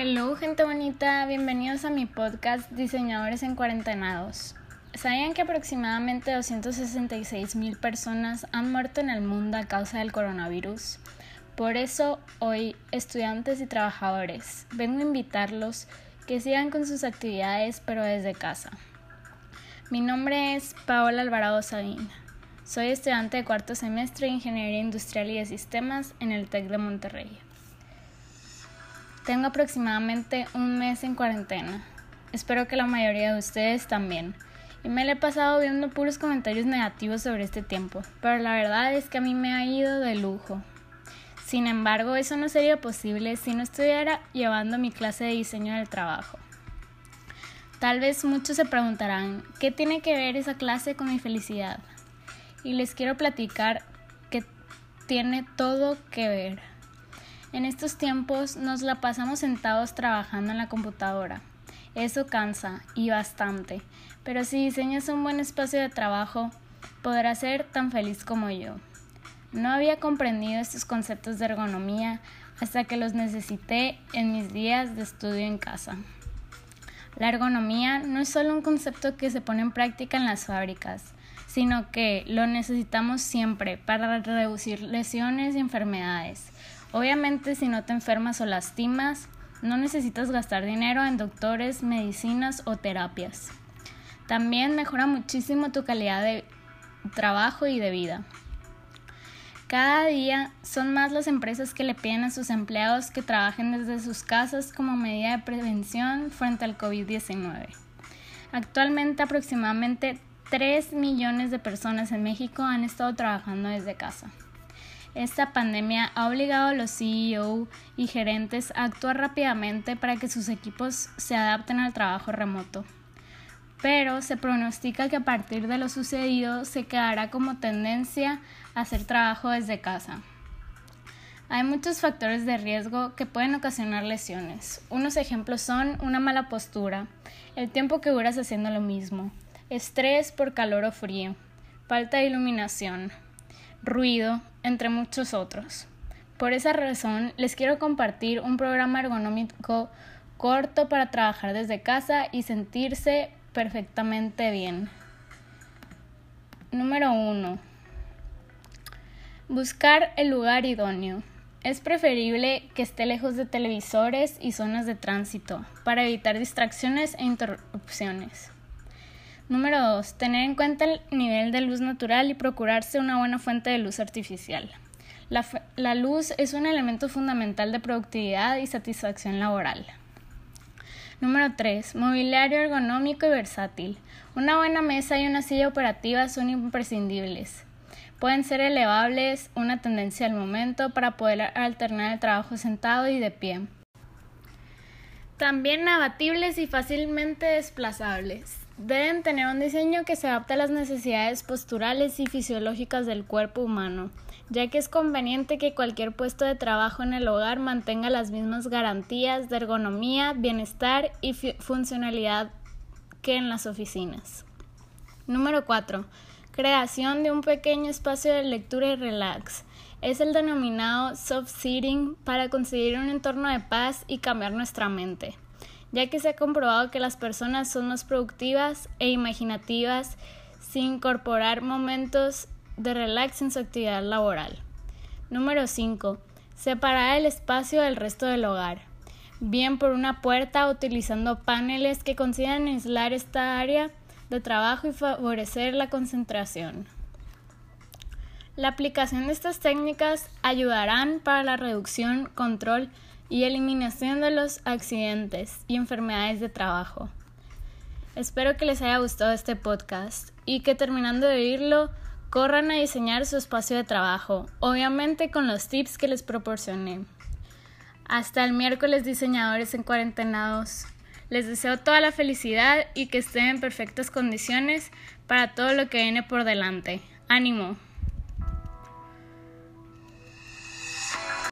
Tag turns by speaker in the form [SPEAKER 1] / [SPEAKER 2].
[SPEAKER 1] Hello, gente bonita, bienvenidos a mi podcast Diseñadores en Cuarentenados. ¿Sabían que aproximadamente 266 mil personas han muerto en el mundo a causa del coronavirus? Por eso, hoy, estudiantes y trabajadores, vengo a invitarlos que sigan con sus actividades, pero desde casa. Mi nombre es Paola Alvarado Sabín. Soy estudiante de cuarto semestre de Ingeniería Industrial y de Sistemas en el TEC de Monterrey. Tengo aproximadamente un mes en cuarentena. Espero que la mayoría de ustedes también. Y me le he pasado viendo puros comentarios negativos sobre este tiempo, pero la verdad es que a mí me ha ido de lujo. Sin embargo, eso no sería posible si no estuviera llevando mi clase de diseño del trabajo. Tal vez muchos se preguntarán, ¿qué tiene que ver esa clase con mi felicidad? Y les quiero platicar que tiene todo que ver. En estos tiempos nos la pasamos sentados trabajando en la computadora. Eso cansa y bastante, pero si diseñas un buen espacio de trabajo, podrás ser tan feliz como yo. No había comprendido estos conceptos de ergonomía hasta que los necesité en mis días de estudio en casa. La ergonomía no es solo un concepto que se pone en práctica en las fábricas, sino que lo necesitamos siempre para reducir lesiones y enfermedades. Obviamente si no te enfermas o lastimas, no necesitas gastar dinero en doctores, medicinas o terapias. También mejora muchísimo tu calidad de trabajo y de vida. Cada día son más las empresas que le piden a sus empleados que trabajen desde sus casas como medida de prevención frente al COVID-19. Actualmente aproximadamente 3 millones de personas en México han estado trabajando desde casa. Esta pandemia ha obligado a los CEO y gerentes a actuar rápidamente para que sus equipos se adapten al trabajo remoto pero se pronostica que a partir de lo sucedido se quedará como tendencia hacer trabajo desde casa. Hay muchos factores de riesgo que pueden ocasionar lesiones. Unos ejemplos son una mala postura, el tiempo que duras haciendo lo mismo, estrés por calor o frío, falta de iluminación, ruido, entre muchos otros. Por esa razón, les quiero compartir un programa ergonómico corto para trabajar desde casa y sentirse perfectamente bien. Número 1. Buscar el lugar idóneo. Es preferible que esté lejos de televisores y zonas de tránsito para evitar distracciones e interrupciones. Número 2. Tener en cuenta el nivel de luz natural y procurarse una buena fuente de luz artificial. La, luz es un elemento fundamental de productividad y satisfacción laboral. Número 3. Mobiliario ergonómico y versátil. Una buena mesa y una silla operativa son imprescindibles. Pueden ser elevables, una tendencia al momento para poder alternar el trabajo sentado y de pie. También abatibles y fácilmente desplazables. Deben tener un diseño que se adapte a las necesidades posturales y fisiológicas del cuerpo humano ya que es conveniente que cualquier puesto de trabajo en el hogar mantenga las mismas garantías de ergonomía, bienestar y funcionalidad que en las oficinas. Número 4. Creación de un pequeño espacio de lectura y relax. Es el denominado soft sitting para conseguir un entorno de paz y cambiar nuestra mente, ya que se ha comprobado que las personas son más productivas e imaginativas sin incorporar momentos de relax en su actividad laboral. Número 5. Separar el espacio del resto del hogar. Bien por una puerta utilizando paneles que consigan aislar esta área de trabajo y favorecer la concentración. La aplicación de estas técnicas ayudarán para la reducción, control y eliminación de los accidentes y enfermedades de trabajo. Espero que les haya gustado este podcast y que terminando de oírlo Corran a diseñar su espacio de trabajo, obviamente con los tips que les proporcioné. Hasta el miércoles diseñadores en cuarentenados. Les deseo toda la felicidad y que estén en perfectas condiciones para todo lo que viene por delante. ¡Ánimo!